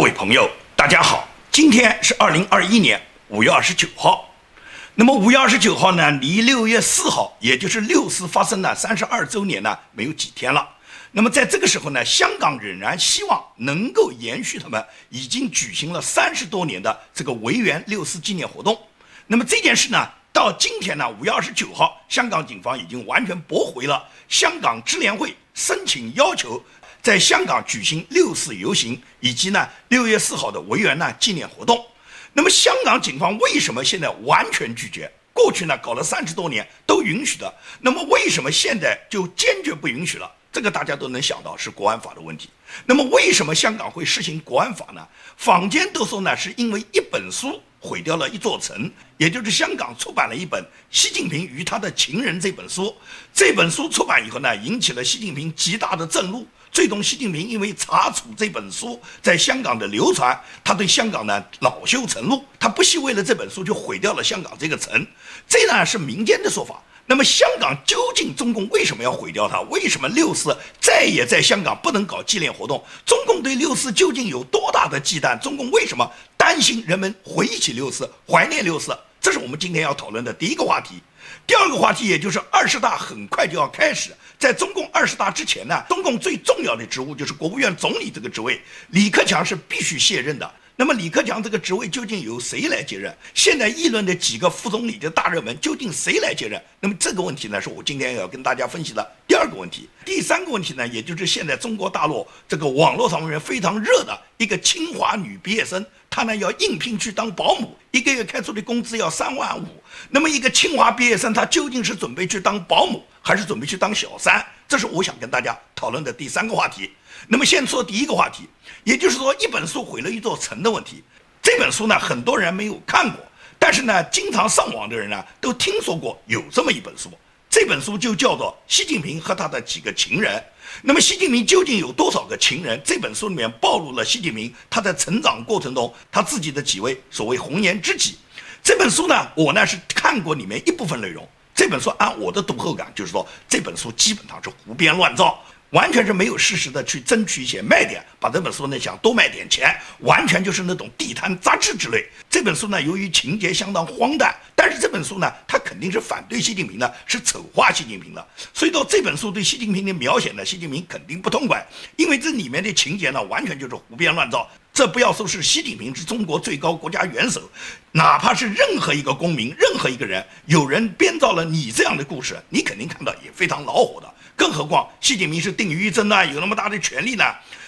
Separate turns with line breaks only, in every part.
各位朋友，大家好，今天是二零二一年五月二十九号。那么五月二十九号呢，离六月四号，也就是六四发生的三十二周年呢，没有几天了。那么在这个时候呢，香港仍然希望能够延续他们已经举行了三十多年的这个维园六四纪念活动。那么这件事呢，到今天呢，五月二十九号，香港警方已经完全驳回了香港支联会申请要求。在香港举行六四游行，以及呢六月四号的维园呢纪念活动。那么香港警方为什么现在完全拒绝？过去呢搞了三十多年都允许的，那么为什么现在就坚决不允许了？这个大家都能想到是国安法的问题。那么为什么香港会实行国安法呢？坊间都说呢是因为一本书毁掉了一座城，也就是香港出版了一本《习近平与他的情人》这本书。这本书出版以后呢，引起了习近平极大的震怒。最终，习近平因为查处这本书在香港的流传，他对香港呢恼羞成怒，他不惜为了这本书就毁掉了香港这个城。这呢是民间的说法。那么香港究竟中共为什么要毁掉它？为什么六四再也在香港不能搞纪念活动？中共对六四究竟有多大的忌惮？中共为什么担心人们回忆起六四、怀念六四？这是我们今天要讨论的第一个话题。第二个话题，也就是二十大很快就要开始。在中共二十大之前呢，中共最重要的职务就是国务院总理这个职位，李克强是必须卸任的。那么李克强这个职位究竟由谁来接任？现在议论的几个副总理的大热门，究竟谁来接任？那么这个问题呢，是我今天要跟大家分析的第二个问题。第三个问题呢，也就是现在中国大陆这个网络上面非常热的一个清华女毕业生，她呢要应聘去当保姆，一个月开出的工资要三万五。那么一个清华毕业生，她究竟是准备去当保姆，还是准备去当小三？这是我想跟大家讨论的第三个话题。那么先说第一个话题，也就是说一本书毁了一座城的问题。这本书呢，很多人没有看过，但是呢，经常上网的人呢，都听说过有这么一本书。这本书就叫做《习近平和他的几个情人》。那么习近平究竟有多少个情人？这本书里面暴露了习近平他在成长过程中他自己的几位所谓红颜知己。这本书呢，我呢是看过里面一部分内容。这本书按我的读后感，就是说这本书基本上是胡编乱造，完全是没有事实的去争取一些卖点，把这本书呢想多卖点钱，完全就是那种地摊杂志之类。这本书呢，由于情节相当荒诞，但是这本书呢，它肯定是反对习近平的，是丑化习近平的。所以到这本书对习近平的描写呢，习近平肯定不痛快，因为这里面的情节呢，完全就是胡编乱造。这不要说是习近平是中国最高国家元首，哪怕是任何一个公民、任何一个人，有人编造了你这样的故事，你肯定看到也非常恼火的。更何况习近平是定于一尊呢，有那么大的权力呢？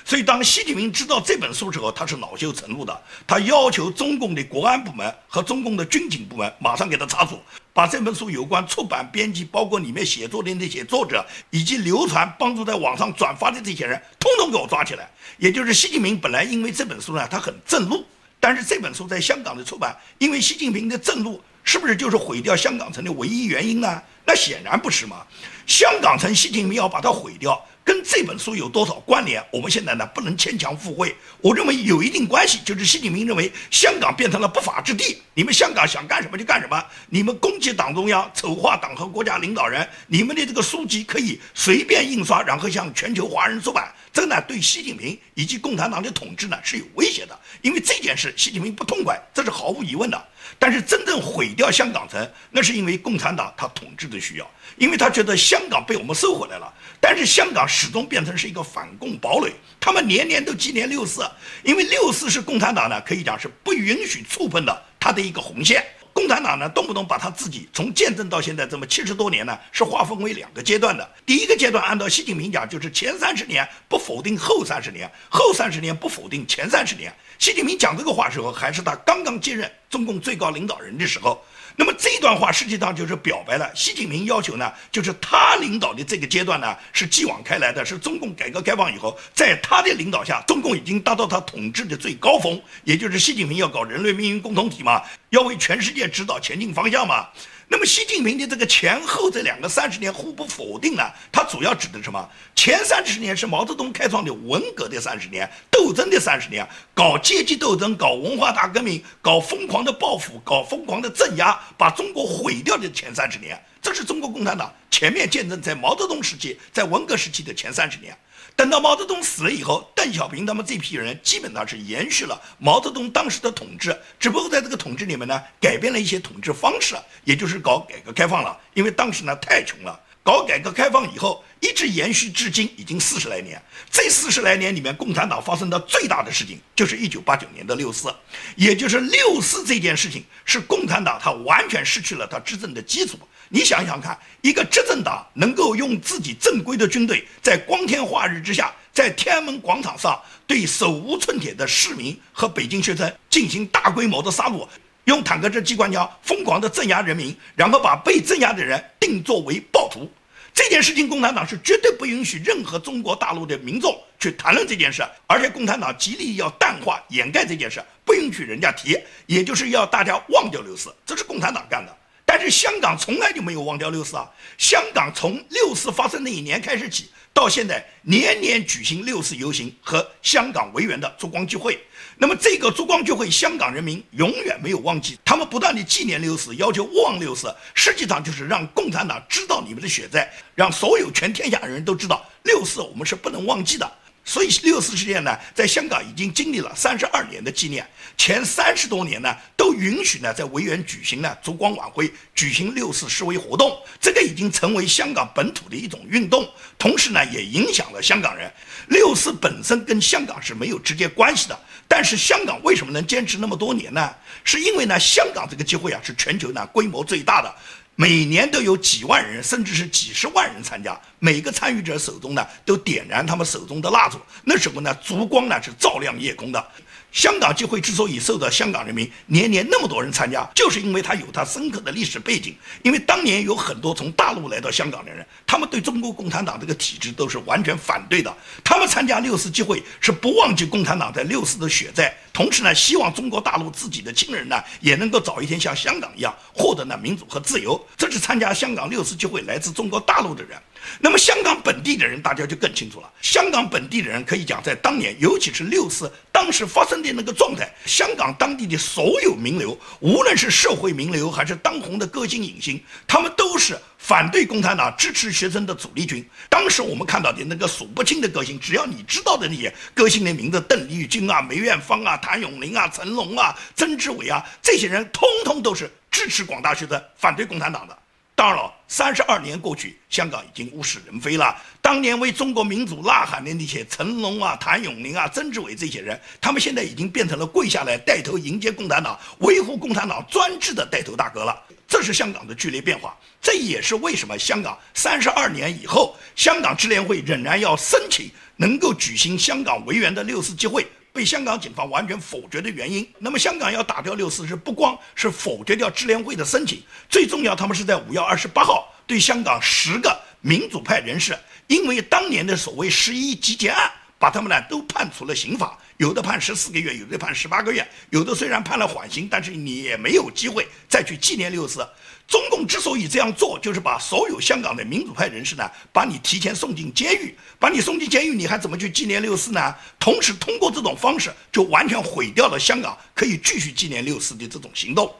所以当习近平知道这本书之后，他是恼羞成怒的，他要求中共的国安部门和中共的军警部门马上给他查处，把这本书有关出版、编辑，包括里面写作的那些作者，以及流传、帮助在网上转发的这些人，通通给我抓起来。也就是习近平本来因为这本书呢，他很震怒，但是这本书在香港的出版，因为习近平的震怒，是不是就是毁掉香港城的唯一原因呢？那显然不是嘛！香港城，习近平要把它毁掉。跟这本书有多少关联？我们现在呢不能牵强附会。我认为有一定关系，就是习近平认为香港变成了不法之地，你们香港想干什么就干什么，你们攻击党中央、丑化党和国家领导人，你们的这个书籍可以随便印刷，然后向全球华人出版，这呢对习近平以及共产党的统治呢是有威胁的。因为这件事，习近平不痛快，这是毫无疑问的。但是真正毁掉香港城，那是因为共产党他统治的需要，因为他觉得香港被我们收回来了。但是香港始终变成是一个反共堡垒，他们年年都纪念六四，因为六四是共产党呢可以讲是不允许触碰的，他的一个红线。共产党呢动不动把他自己从建政到现在这么七十多年呢，是划分为两个阶段的。第一个阶段按照习近平讲，就是前三十年不否定后三十年，后三十年不否定前三十年。习近平讲这个话时候，还是他刚刚接任中共最高领导人的时候。那么这段话实际上就是表白了习近平要求呢，就是他领导的这个阶段呢是继往开来的，是中共改革开放以后，在他的领导下，中共已经达到他统治的最高峰，也就是习近平要搞人类命运共同体嘛，要为全世界指导前进方向嘛。那么习近平的这个前后这两个三十年互不否定呢？它主要指的什么？前三十年是毛泽东开创的文革的三十年，斗争的三十年，搞阶级斗争，搞文化大革命，搞疯狂的报复，搞疯狂的镇压，把中国毁掉的前三十年，这是中国共产党全面见证在毛泽东时期、在文革时期的前三十年。等到毛泽东死了以后，邓小平他们这批人基本上是延续了毛泽东当时的统治，只不过在这个统治里面呢，改变了一些统治方式，也就是搞改革开放了。因为当时呢太穷了，搞改革开放以后，一直延续至今，已经四十来年。这四十来年里面，共产党发生的最大的事情就是一九八九年的六四，也就是六四这件事情，是共产党它完全失去了它执政的基础。你想想看，一个执政党能够用自己正规的军队，在光天化日之下，在天安门广场上对手无寸铁的市民和北京学生进行大规模的杀戮，用坦克车、机关枪疯狂地镇压人民，然后把被镇压的人定作为暴徒，这件事情，共产党是绝对不允许任何中国大陆的民众去谈论这件事，而且共产党极力要淡化、掩盖这件事，不允许人家提，也就是要大家忘掉六四，这是共产党干的。但是香港从来就没有忘掉六四啊！香港从六四发生那一年开始起，到现在年年举行六四游行和香港维园的烛光聚会。那么这个烛光聚会，香港人民永远没有忘记，他们不断的纪念六四，要求忘六四，实际上就是让共产党知道你们的血债，让所有全天下人都知道六四我们是不能忘记的。所以六四事件呢，在香港已经经历了三十二年的纪念，前三十多年呢，都允许呢在维园举行呢烛光晚会，举行六四示威活动，这个已经成为香港本土的一种运动，同时呢也影响了香港人。六四本身跟香港是没有直接关系的，但是香港为什么能坚持那么多年呢？是因为呢香港这个机会啊是全球呢规模最大的。每年都有几万人，甚至是几十万人参加。每个参与者手中呢，都点燃他们手中的蜡烛。那时候呢，烛光呢是照亮夜空的。香港集会之所以受到香港人民年年那么多人参加，就是因为它有它深刻的历史背景。因为当年有很多从大陆来到香港的人，他们对中国共产党这个体制都是完全反对的。他们参加六四集会是不忘记共产党在六四的血债，同时呢，希望中国大陆自己的亲人呢也能够早一天像香港一样获得呢民主和自由。这是参加香港六四集会来自中国大陆的人。那么香港本地的人，大家就更清楚了。香港本地的人可以讲，在当年，尤其是六四当时发生的那个状态，香港当地的所有名流，无论是社会名流还是当红的歌星影星，他们都是反对共产党、支持学生的主力军。当时我们看到的那个数不清的歌星，只要你知道的那些歌星的名字，邓丽君啊、梅艳芳啊、谭咏麟啊、成龙啊、曾志伟啊，这些人通通都是支持广大学生、反对共产党的。当然了，三十二年过去，香港已经物是人非了。当年为中国民主呐喊的那些成龙啊、谭咏麟啊、曾志伟这些人，他们现在已经变成了跪下来带头迎接共产党、维护共产党专制的带头大哥了。这是香港的剧烈变化，这也是为什么香港三十二年以后，香港支联会仍然要申请能够举行香港维园的六四集会。被香港警方完全否决的原因。那么，香港要打掉六四，是不光是否决掉支联会的申请，最重要，他们是在五月二十八号对香港十个民主派人士，因为当年的所谓十一集结案，把他们呢都判处了刑法，有的判十四个月，有的判十八个月，有的虽然判了缓刑，但是你也没有机会再去纪念六四。中共之所以这样做，就是把所有香港的民主派人士呢，把你提前送进监狱，把你送进监狱，你还怎么去纪念六四呢？同时，通过这种方式，就完全毁掉了香港可以继续纪念六四的这种行动。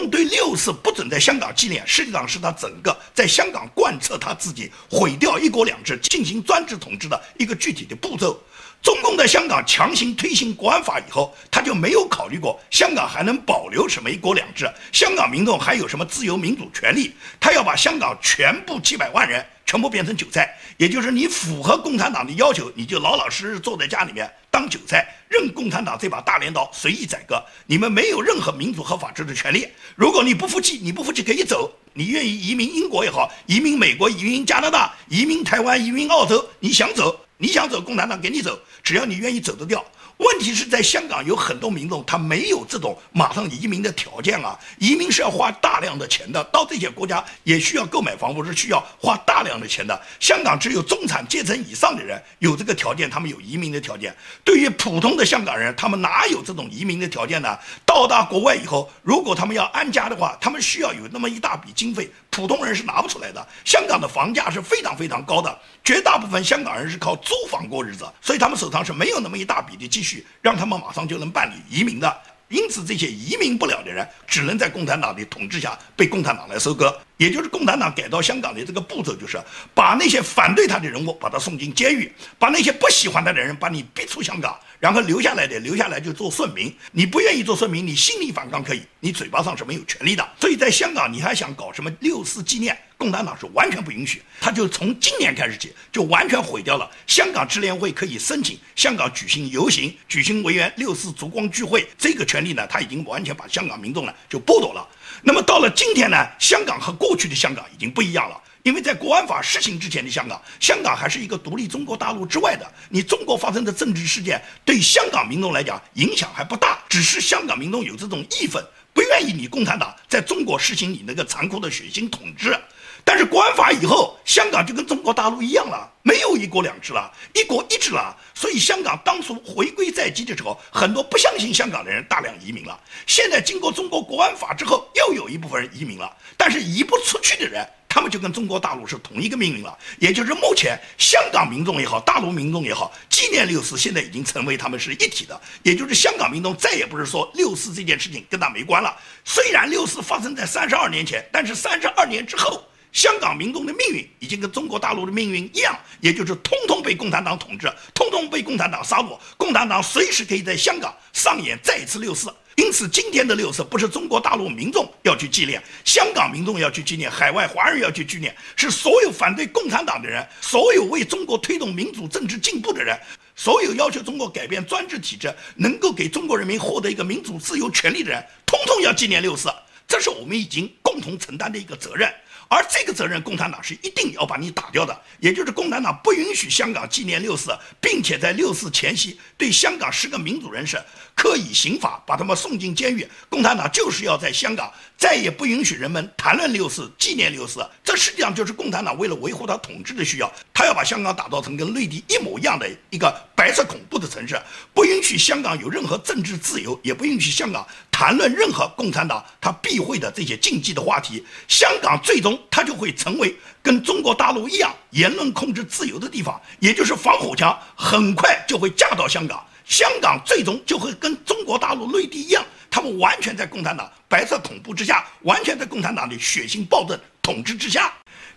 共对六四不准在香港纪念，实际上是他整个在香港贯彻他自己毁掉一国两制、进行专制统治的一个具体的步骤。中共在香港强行推行国安法以后，他就没有考虑过香港还能保留什么一国两制，香港民众还有什么自由民主权利。他要把香港全部几百万人全部变成韭菜，也就是你符合共产党的要求，你就老老实实坐在家里面当韭菜，任共产党这把大镰刀随意宰割。你们没有任何民主和法治的权利。如果你不服气，你不服气可以走，你愿意移民英国也好，移民美国、移民加拿大、移民台湾、移民澳洲，你想走。你想走，共产党给你走，只要你愿意走得掉。问题是在香港有很多民众，他没有这种马上移民的条件啊。移民是要花大量的钱的，到这些国家也需要购买房屋，是需要花大量的钱的。香港只有中产阶层以上的人有这个条件，他们有移民的条件。对于普通的香港人，他们哪有这种移民的条件呢？到达国外以后，如果他们要安家的话，他们需要有那么一大笔经费，普通人是拿不出来的。香港的房价是非常非常高的，绝大部分香港人是靠租房过日子，所以他们手上是没有那么一大笔的积蓄。让他们马上就能办理移民的。因此这些移民不了的人，只能在共产党的统治下被共产党来收割。也就是共产党改造香港的这个步骤，就是把那些反对他的人物把他送进监狱，把那些不喜欢他的人把你逼出香港，然后留下来的留下来就做顺民。你不愿意做顺民，你心里反抗可以，你嘴巴上是没有权利的。所以在香港，你还想搞什么六四纪念？共产党是完全不允许。他就从今年开始起，就完全毁掉了香港支联会可以申请香港举行游行、举行维园六四烛光聚会这个权利呢，他已经完全把香港民众呢就剥夺了。那么到了今天呢，香港和过去的香港已经不一样了，因为在国安法施行之前的香港，香港还是一个独立中国大陆之外的。你中国发生的政治事件对香港民众来讲影响还不大，只是香港民众有这种义愤，不愿意你共产党在中国实行你那个残酷的血腥统治。但是国安法以后，香港就跟中国大陆一样了，没有一国两制了，一国一制了。所以香港当初回归在即的时候，很多不相信香港的人大量移民了。现在经过中国国安法之后，又有一部分人移民了。但是移不出去的人，他们就跟中国大陆是同一个命运了。也就是目前香港民众也好，大陆民众也好，纪念六四现在已经成为他们是一体的。也就是香港民众再也不是说六四这件事情跟他没关了。虽然六四发生在三十二年前，但是三十二年之后。香港民众的命运已经跟中国大陆的命运一样，也就是通通被共产党统治，通通被共产党杀戮。共产党随时可以在香港上演再一次六四。因此，今天的六四不是中国大陆民众要去纪念，香港民众要去纪念，海外华人要去纪念，是所有反对共产党的人，所有为中国推动民主政治进步的人，所有要求中国改变专制体制，能够给中国人民获得一个民主自由权利的人，通通要纪念六四。这是我们已经共同承担的一个责任。而这个责任，共产党是一定要把你打掉的。也就是共产党不允许香港纪念六四，并且在六四前夕对香港十个民主人士刻以刑法，把他们送进监狱。共产党就是要在香港再也不允许人们谈论六四、纪念六四。这实际上就是共产党为了维护他统治的需要，他要把香港打造成跟内地一模一样的一个白色恐怖的城市，不允许香港有任何政治自由，也不允许香港谈论任何共产党他避讳的这些禁忌的话题。香港最终。它就会成为跟中国大陆一样言论控制自由的地方，也就是防火墙很快就会架到香港，香港最终就会跟中国大陆内地一样，他们完全在共产党白色恐怖之下，完全在共产党的血腥暴政统治之下。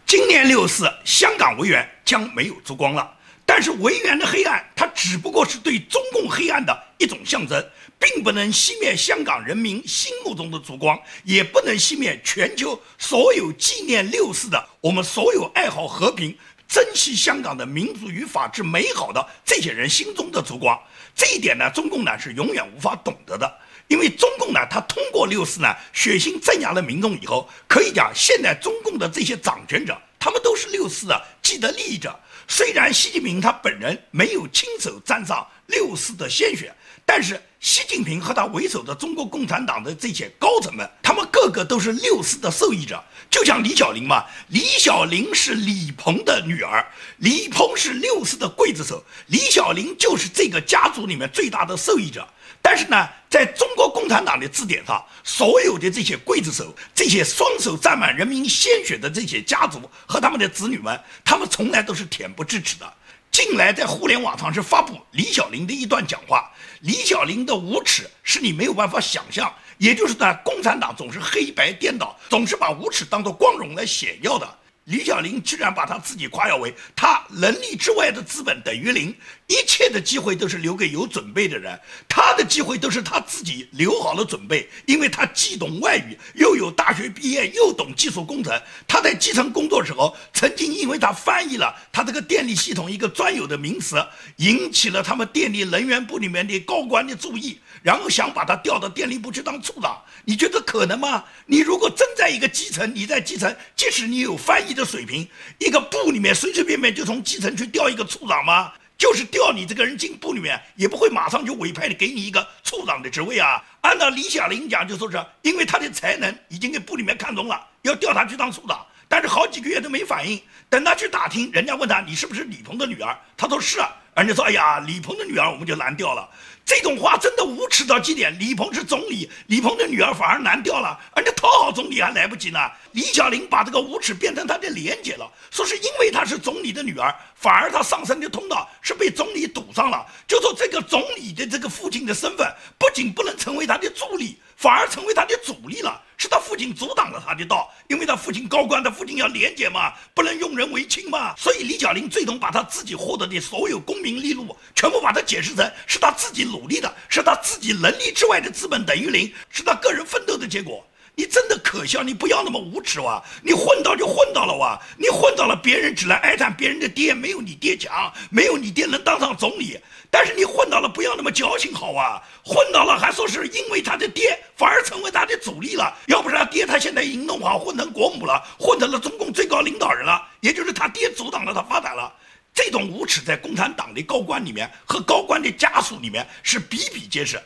今年六四，香港维园将没有烛光了，但是维园的黑暗，它只不过是对中共黑暗的一种象征。并不能熄灭香港人民心目中的烛光，也不能熄灭全球所有纪念六四的我们所有爱好和平、珍惜香港的民主与法治美好的这些人心中的烛光。这一点呢，中共呢是永远无法懂得的，因为中共呢，他通过六四呢血腥镇压了民众以后，可以讲现在中共的这些掌权者，他们都是六四的既得利益者。虽然习近平他本人没有亲手沾上六四的鲜血。但是，习近平和他为首的中国共产党的这些高层们，他们个个都是六四的受益者。就像李小玲嘛，李小玲是李鹏的女儿，李鹏是六四的刽子手，李小玲就是这个家族里面最大的受益者。但是呢，在中国共产党的字典上，所有的这些刽子手，这些双手沾满人民鲜血的这些家族和他们的子女们，他们从来都是恬不知耻的。近来在互联网上是发布李小玲的一段讲话。李小玲的无耻是你没有办法想象，也就是呢，共产党总是黑白颠倒，总是把无耻当做光荣来显耀的。李小玲居然把他自己夸耀为他能力之外的资本等于零，一切的机会都是留给有准备的人，他的机会都是他自己留好了准备，因为他既懂外语，又有大学毕业，又懂技术工程。他在基层工作时候，曾经因为他翻译了他这个电力系统一个专有的名词，引起了他们电力能源部里面的高官的注意。然后想把他调到电力部去当处长，你觉得可能吗？你如果真在一个基层，你在基层，即使你有翻译的水平，一个部里面随随便便就从基层去调一个处长吗？就是调你这个人进部里面，也不会马上就委派你给你一个处长的职位啊。按照李小玲讲，就说是因为他的才能已经给部里面看中了，要调他去当处长，但是好几个月都没反应。等他去打听，人家问他你是不是李鹏的女儿，他说是啊。人家说：“哎呀，李鹏的女儿我们就难调了。”这种话真的无耻到极点。李鹏是总理，李鹏的女儿反而难掉了，人家讨好总理还来不及呢。李小玲把这个无耻变成她的廉洁了，说是因为她是总理的女儿，反而她上升的通道是被总理堵上了。就说这个总理的这个父亲的身份，不仅不能成为他的助力，反而成为他的阻力了。是他父亲阻挡了他的道，因为他父亲高官，他父亲要廉洁嘛，不能用人为亲嘛。所以李小玲最终把他自己获得的所有功名利禄，全部把它解释成是他自己努力的，是他自己能力之外的资本等于零，是他个人奋斗的结果。你真的可笑，你不要那么无耻哇！你混到就混到了哇！你混到了，别人只能哀叹别人的爹没有你爹强，没有你爹能当上总理。但是你混到了，不要那么矫情好啊！混到了还说是因为他的爹，反而成为他的阻力了。要不是他爹，他现在已经弄好混成国母了，混成了中共最高领导人了。也就是他爹阻挡了他发展了。这种无耻在共产党的高官里面和高官的家属里面是比比皆是。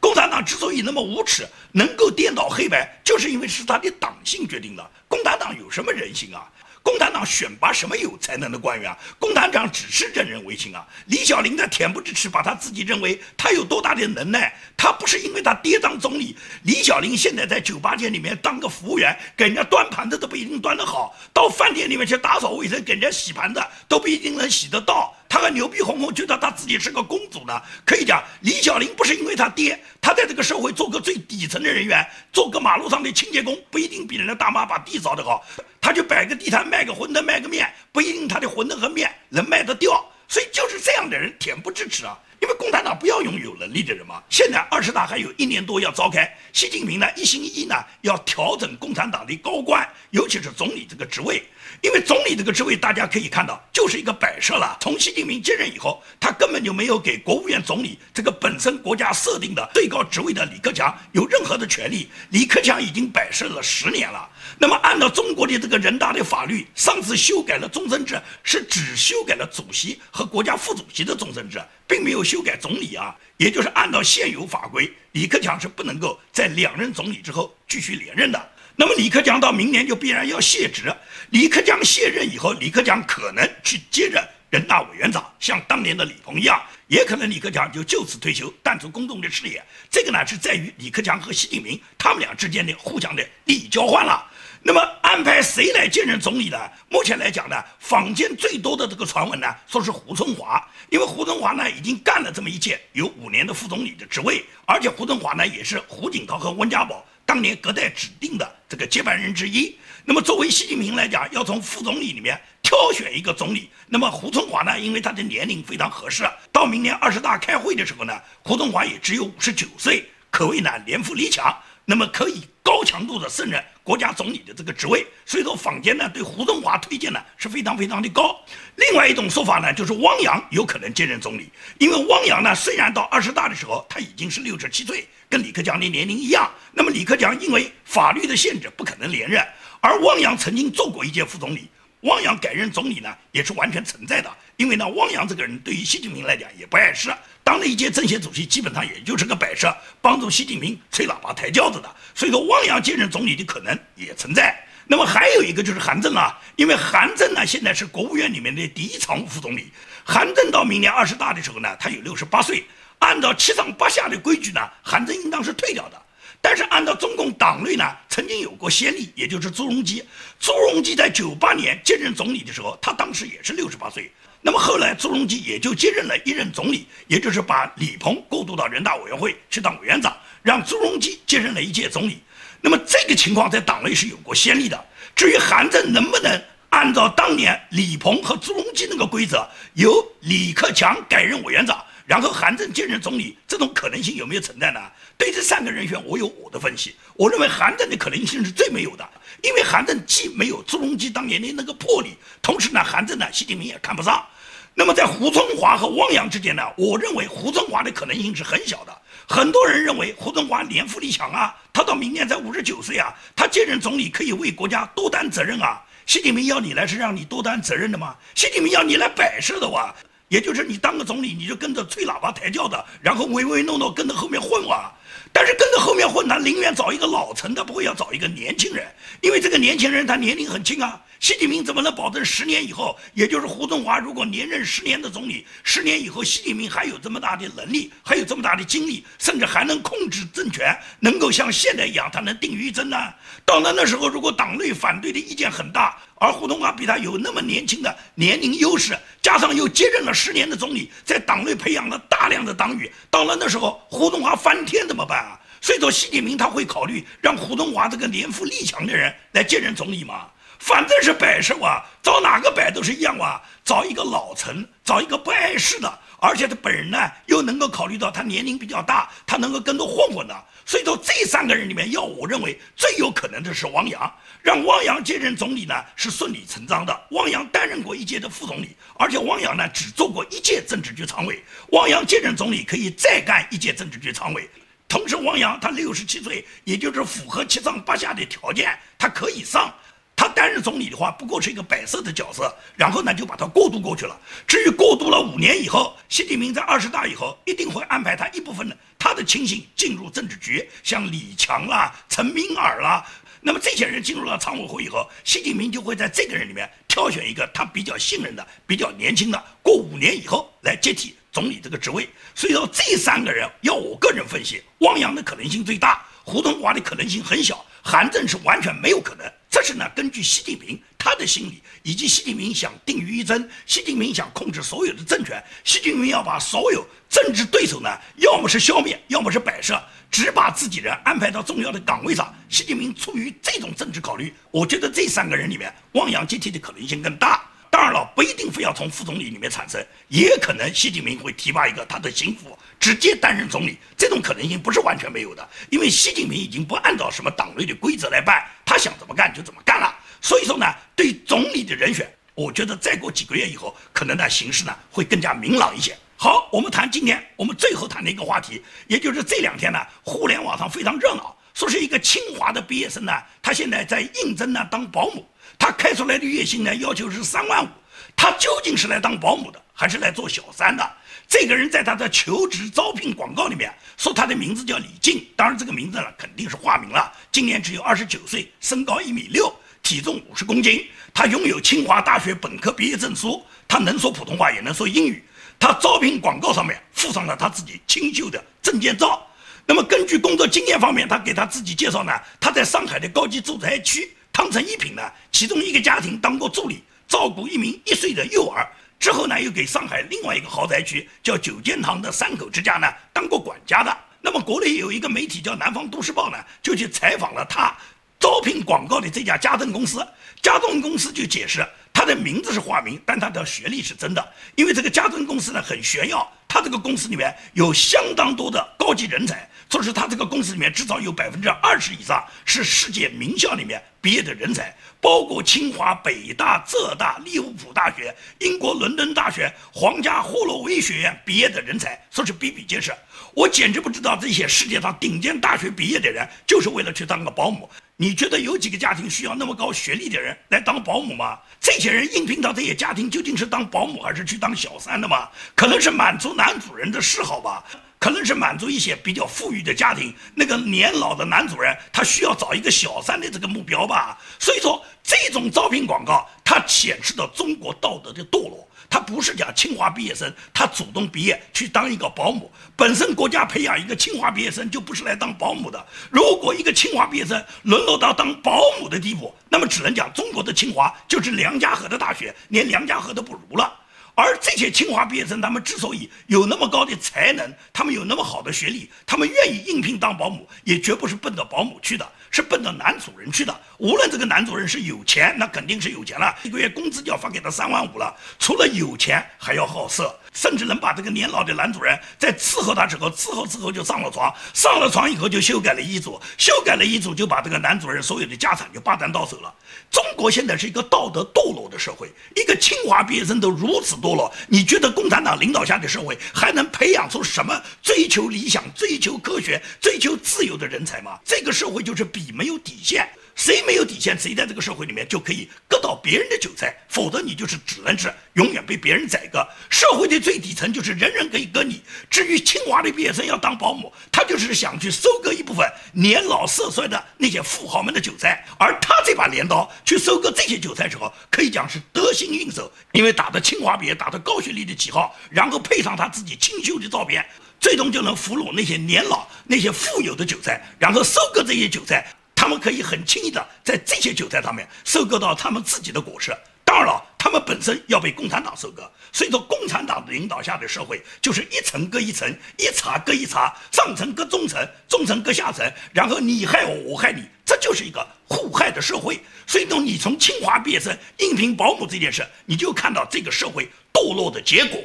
共产党之所以那么无耻，能够颠倒黑白，就是因为是他的党性决定的。共产党有什么人性啊？共产党选拔什么有才能的官员啊？共产党只是任人唯亲啊！李小林在恬不知耻，把他自己认为他有多大的能耐？他不是因为他爹当总理，李小林现在在酒吧间里面当个服务员，给人家端盘子都不一定端得好；到饭店里面去打扫卫生，给人家洗盘子都不一定能洗得到。他还牛逼哄哄，觉得他自己是个公主呢。可以讲，李小玲不是因为他爹，他在这个社会做个最底层的人员，做个马路上的清洁工，不一定比人家大妈把地扫得好。他就摆个地摊，卖个馄饨，卖个面，不一定他的馄饨和面能卖得掉。所以就是这样的人，恬不知耻啊！因为共产党不要用有能力的人嘛。现在二十大还有一年多要召开，习近平呢一心一意呢要调整共产党的高官，尤其是总理这个职位。因为总理这个职位，大家可以看到就是一个摆设了。从习近平接任以后，他根本就没有给国务院总理这个本身国家设定的最高职位的李克强有任何的权利。李克强已经摆设了十年了。那么按照中国的这个人大的法律，上次修改了终身制，是只修改了主席和国家副主席的终身制，并没有修改总理啊。也就是按照现有法规，李克强是不能够在两任总理之后继续连任的。那么李克强到明年就必然要卸职。李克强卸任以后，李克强可能去接任人大委员长，像当年的李鹏一样，也可能李克强就就此退休，淡出公众的视野。这个呢是在于李克强和习近平他们俩之间的互相的利益交换了。那么安排谁来接任总理呢？目前来讲呢，坊间最多的这个传闻呢，说是胡春华，因为胡春华呢已经干了这么一届，有五年的副总理的职位，而且胡春华呢也是胡锦涛和温家宝。当年隔代指定的这个接班人之一，那么作为习近平来讲，要从副总理里面挑选一个总理，那么胡春华呢，因为他的年龄非常合适，到明年二十大开会的时候呢，胡春华也只有五十九岁，可谓呢年富力强，那么可以高强度的胜任国家总理的这个职位，所以说坊间呢对胡宗华推荐呢是非常非常的高。另外一种说法呢，就是汪洋有可能接任总理，因为汪洋呢虽然到二十大的时候他已经是六十七岁。跟李克强的年龄一样，那么李克强因为法律的限制不可能连任，而汪洋曾经做过一届副总理，汪洋改任总理呢也是完全存在的。因为呢，汪洋这个人对于习近平来讲也不碍事，当了一届政协主席，基本上也就是个摆设，帮助习近平吹喇叭抬轿子的。所以说，汪洋接任总理的可能也存在。那么还有一个就是韩正啊，因为韩正呢现在是国务院里面的第一常务副总理，韩正到明年二十大的时候呢，他有六十八岁。按照七上八下的规矩呢，韩正应当是退掉的。但是按照中共党内呢，曾经有过先例，也就是朱镕基。朱镕基在九八年接任总理的时候，他当时也是六十八岁。那么后来朱镕基也就接任了一任总理，也就是把李鹏过渡到人大委员会去当委员长，让朱镕基接任了一届总理。那么这个情况在党内是有过先例的。至于韩正能不能按照当年李鹏和朱镕基那个规则，由李克强改任委员长？然后韩正接任总理，这种可能性有没有存在呢？对这三个人选，我有我的分析。我认为韩正的可能性是最没有的，因为韩正既没有朱镕基当年的那个魄力，同时呢，韩正呢，习近平也看不上。那么在胡春华和汪洋之间呢，我认为胡春华的可能性是很小的。很多人认为胡春华年富力强啊，他到明年才五十九岁啊，他接任总理可以为国家多担责任啊。习近平要你来是让你多担责任的吗？习近平要你来摆设的哇。也就是你当个总理，你就跟着吹喇叭抬轿的，然后唯唯诺诺跟着后面混哇。但是跟着后面混，他宁愿找一个老成，他不会要找一个年轻人，因为这个年轻人他年龄很轻啊。习近平怎么能保证十年以后，也就是胡春华如果连任十年的总理，十年以后习近平还有这么大的能力，还有这么大的精力，甚至还能控制政权，能够像现在一样，他能定于一尊呢？到了那时候，如果党内反对的意见很大，而胡春华比他有那么年轻的年龄优势，加上又接任了十年的总理，在党内培养了大量的党羽，到了那时候，胡春华翻天怎么办啊？所以说，习近平他会考虑让胡春华这个年富力强的人来接任总理吗？反正是摆设哇，找哪个摆都是一样哇，找一个老臣，找一个不碍事的，而且他本人呢又能够考虑到他年龄比较大，他能够跟着混混的。所以说这三个人里面，要我认为最有可能的是汪洋，让汪洋接任总理呢是顺理成章的。汪洋担任过一届的副总理，而且汪洋呢只做过一届政治局常委，汪洋接任总理可以再干一届政治局常委。同时，汪洋他六十七岁，也就是符合七上八下的条件，他可以上。他担任总理的话，不过是一个摆设的角色，然后呢就把他过渡过去了。至于过渡了五年以后，习近平在二十大以后一定会安排他一部分的他的亲信进入政治局，像李强啦、陈敏尔啦。那么这些人进入了常委会以后，习近平就会在这个人里面挑选一个他比较信任的、比较年轻的，过五年以后来接替总理这个职位。所以说，这三个人要我个人分析，汪洋的可能性最大，胡春华的可能性很小，韩正是完全没有可能。这是呢，根据习近平他的心理，以及习近平想定于一尊，习近平想控制所有的政权，习近平要把所有政治对手呢，要么是消灭，要么是摆设，只把自己人安排到重要的岗位上。习近平出于这种政治考虑，我觉得这三个人里面，汪洋接替的可能性更大。当然了，不一定非要从副总理里面产生，也可能习近平会提拔一个他的心腹。直接担任总理，这种可能性不是完全没有的，因为习近平已经不按照什么党内的规则来办，他想怎么干就怎么干了。所以说呢，对总理的人选，我觉得再过几个月以后，可能呢形势呢会更加明朗一些。好，我们谈今天我们最后谈的一个话题，也就是这两天呢，互联网上非常热闹，说是一个清华的毕业生呢，他现在在应征呢当保姆，他开出来的月薪呢要求是三万五，他究竟是来当保姆的，还是来做小三的？这个人在他的求职招聘广告里面说他的名字叫李静，当然这个名字呢肯定是化名了。今年只有二十九岁，身高一米六，体重五十公斤。他拥有清华大学本科毕业证书，他能说普通话，也能说英语。他招聘广告上面附上了他自己清秀的证件照。那么根据工作经验方面，他给他自己介绍呢，他在上海的高级住宅区汤臣一品呢，其中一个家庭当过助理，照顾一名一岁的幼儿。之后呢，又给上海另外一个豪宅区叫九间堂的三口之家呢当过管家的。那么国内有一个媒体叫《南方都市报》呢，就去采访了他招聘广告的这家家政公司。家政公司就解释，他的名字是化名，但他的学历是真的。因为这个家政公司呢很炫耀，他这个公司里面有相当多的高级人才。说是他这个公司里面至少有百分之二十以上是世界名校里面毕业的人才，包括清华、北大、浙大、利物浦大学、英国伦敦大学、皇家霍洛威学院毕业的人才，说是比比皆是。我简直不知道这些世界上顶尖大学毕业的人就是为了去当个保姆。你觉得有几个家庭需要那么高学历的人来当保姆吗？这些人应聘到这些家庭究竟是当保姆还是去当小三的吗？可能是满足男主人的嗜好吧。可能是满足一些比较富裕的家庭，那个年老的男主人他需要找一个小三的这个目标吧。所以说，这种招聘广告它显示的中国道德的堕落。他不是讲清华毕业生他主动毕业去当一个保姆，本身国家培养一个清华毕业生就不是来当保姆的。如果一个清华毕业生沦落到当保姆的地步，那么只能讲中国的清华就是梁家河的大学，连梁家河都不如了。而这些清华毕业生，他们之所以有那么高的才能，他们有那么好的学历，他们愿意应聘当保姆，也绝不是奔着保姆去的，是奔着男主人去的。无论这个男主人是有钱，那肯定是有钱了，一个月工资就要发给他三万五了。除了有钱，还要好色，甚至能把这个年老的男主人在伺候他之后，伺候之后就上了床，上了床以后就修改了遗嘱，修改了遗嘱就把这个男主人所有的家产就霸占到手了。中国现在是一个道德堕落的社会，一个清华毕业生都如此堕落，你觉得共产党领导下的社会还能培养出什么追求理想、追求科学、追求自由的人才吗？这个社会就是比没有底线。谁没有底线，谁在这个社会里面就可以割到别人的韭菜，否则你就是只能是永远被别人宰割。社会的最底层就是人人可以割你。至于清华的毕业生要当保姆，他就是想去收割一部分年老色衰的那些富豪们的韭菜，而他这把镰刀去收割这些韭菜时候，可以讲是得心应手，因为打着清华毕业、打着高学历的旗号，然后配上他自己清秀的照片，最终就能俘虏那些年老、那些富有的韭菜，然后收割这些韭菜。他们可以很轻易的在这些韭菜上面收割到他们自己的果实。当然了，他们本身要被共产党收割。所以说，共产党的领导下的社会就是一层割一层，一茬割一茬，上层割中层，中层割下层，然后你害我，我害你，这就是一个互害的社会。所以说，你从清华毕业生应聘保姆这件事，你就看到这个社会堕落的结果。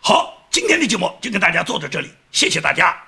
好，今天的节目就跟大家做到这里，谢谢大家。